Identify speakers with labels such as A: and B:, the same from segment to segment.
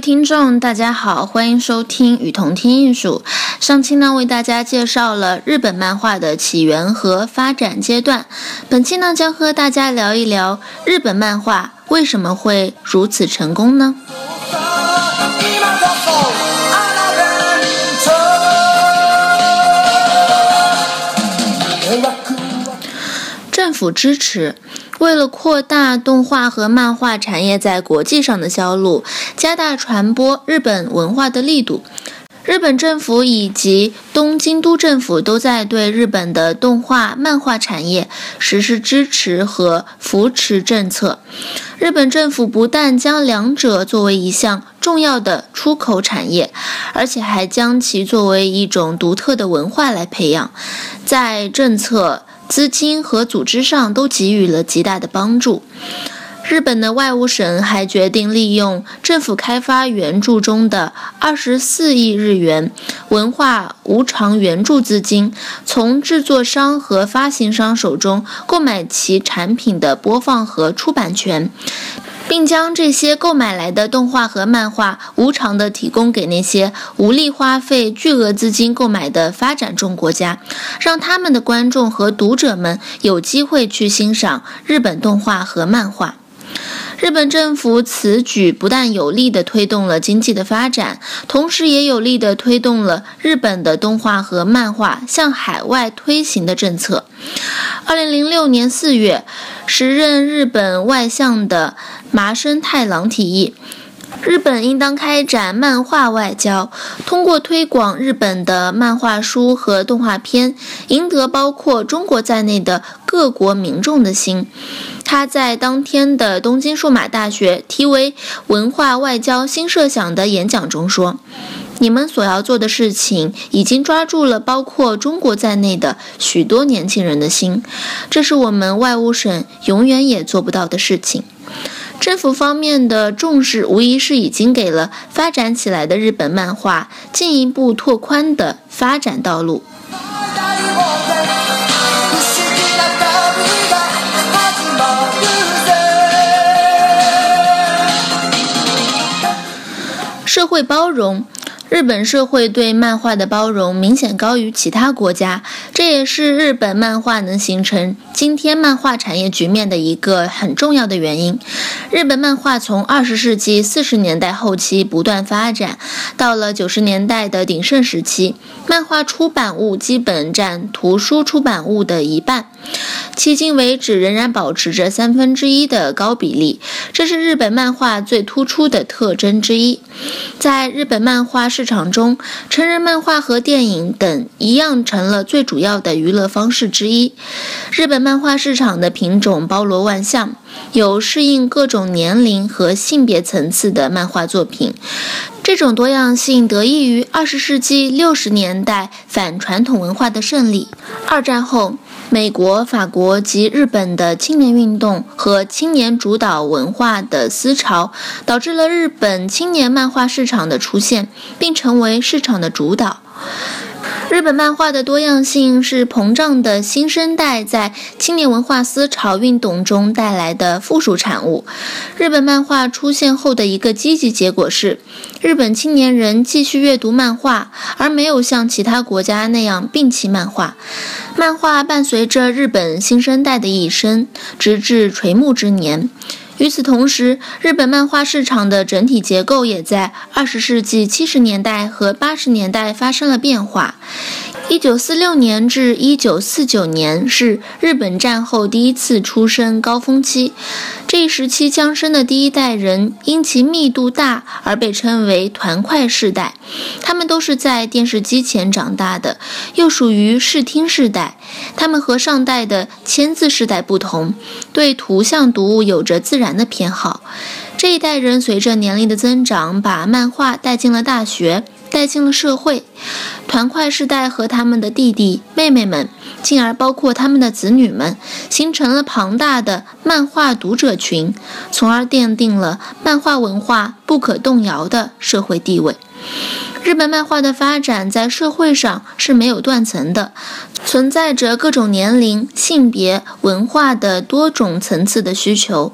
A: 听众，大家好，欢迎收听《与同听艺术》。上期呢，为大家介绍了日本漫画的起源和发展阶段。本期呢，将和大家聊一聊日本漫画为什么会如此成功呢？府支持。为了扩大动画和漫画产业在国际上的销路，加大传播日本文化的力度，日本政府以及东京都政府都在对日本的动画、漫画产业实施支持和扶持政策。日本政府不但将两者作为一项重要的出口产业，而且还将其作为一种独特的文化来培养，在政策。资金和组织上都给予了极大的帮助。日本的外务省还决定利用政府开发援助中的二十四亿日元文化无偿援助资金，从制作商和发行商手中购买其产品的播放和出版权。并将这些购买来的动画和漫画无偿地提供给那些无力花费巨额资金购买的发展中国家，让他们的观众和读者们有机会去欣赏日本动画和漫画。日本政府此举不但有力地推动了经济的发展，同时也有力地推动了日本的动画和漫画向海外推行的政策。二零零六年四月，时任日本外相的麻生太郎提议，日本应当开展漫画外交，通过推广日本的漫画书和动画片，赢得包括中国在内的各国民众的心。他在当天的东京数码大学题为“文化外交新设想”的演讲中说。你们所要做的事情已经抓住了包括中国在内的许多年轻人的心，这是我们外务省永远也做不到的事情。政府方面的重视无疑是已经给了发展起来的日本漫画进一步拓宽的发展道路。社会包容。日本社会对漫画的包容明显高于其他国家，这也是日本漫画能形成今天漫画产业局面的一个很重要的原因。日本漫画从二十世纪四十年代后期不断发展，到了九十年代的鼎盛时期，漫画出版物基本占图书出版物的一半。迄今为止，仍然保持着三分之一的高比例，这是日本漫画最突出的特征之一。在日本漫画市场中，成人漫画和电影等一样成了最主要的娱乐方式之一。日本漫画市场的品种包罗万象，有适应各种年龄和性别层次的漫画作品。这种多样性得益于二十世纪六十年代反传统文化的胜利。二战后。美国、法国及日本的青年运动和青年主导文化的思潮，导致了日本青年漫画市场的出现，并成为市场的主导。日本漫画的多样性是膨胀的新生代在青年文化思潮运动中带来的附属产物。日本漫画出现后的一个积极结果是，日本青年人继续阅读漫画，而没有像其他国家那样摒弃漫画。漫画伴随着日本新生代的一生，直至垂暮之年。与此同时，日本漫画市场的整体结构也在二十世纪七十年代和八十年代发生了变化。一九四六年至一九四九年是日本战后第一次出生高峰期，这一时期降生的第一代人因其密度大而被称为“团块世代”。他们都是在电视机前长大的，又属于视听世代。他们和上代的签字世代不同，对图像读物有着自然的偏好。这一代人随着年龄的增长，把漫画带进了大学。带进了社会，团块世代和他们的弟弟妹妹们，进而包括他们的子女们，形成了庞大的漫画读者群，从而奠定了漫画文化不可动摇的社会地位。日本漫画的发展在社会上是没有断层的，存在着各种年龄、性别、文化的多种层次的需求，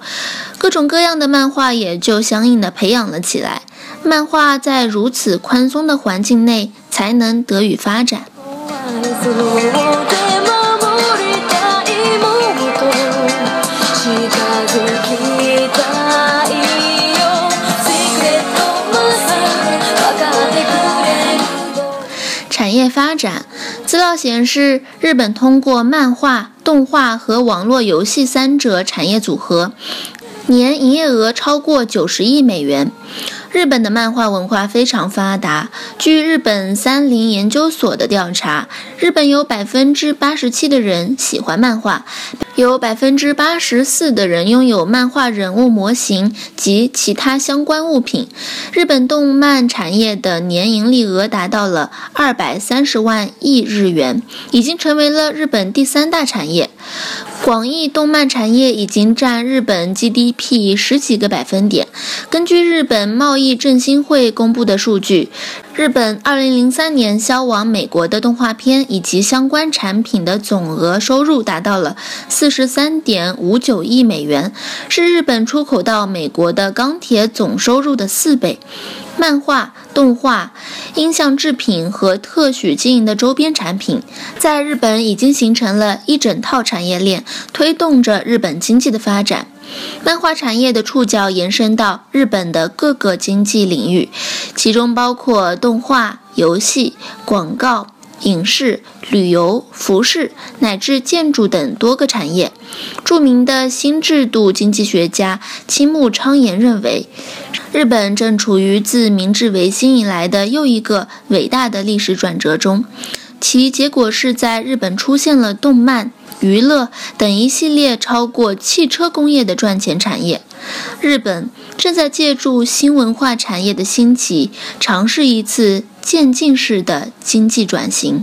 A: 各种各样的漫画也就相应的培养了起来。漫画在如此宽松的环境内才能得以发展。发展资料显示，日本通过漫画、动画和网络游戏三者产业组合，年营业额超过九十亿美元。日本的漫画文化非常发达。据日本三菱研究所的调查，日本有百分之八十七的人喜欢漫画，有百分之八十四的人拥有漫画人物模型及其他相关物品。日本动漫产业的年盈利额达到了二百三十万亿日元，已经成为了日本第三大产业。广义动漫产业已经占日本 GDP 十几个百分点。根据日本贸易振兴会公布的数据，日本2003年销往美国的动画片以及相关产品的总额收入达到了43.59亿美元，是日本出口到美国的钢铁总收入的四倍。漫画、动画、音像制品和特许经营的周边产品，在日本已经形成了一整套产业链，推动着日本经济的发展。漫画产业的触角延伸到日本的各个经济领域，其中包括动画、游戏、广告。影视、旅游、服饰乃至建筑等多个产业。著名的新制度经济学家青木昌彦认为，日本正处于自明治维新以来的又一个伟大的历史转折中，其结果是在日本出现了动漫。娱乐等一系列超过汽车工业的赚钱产业，日本正在借助新文化产业的兴起，尝试一次渐进式的经济转型。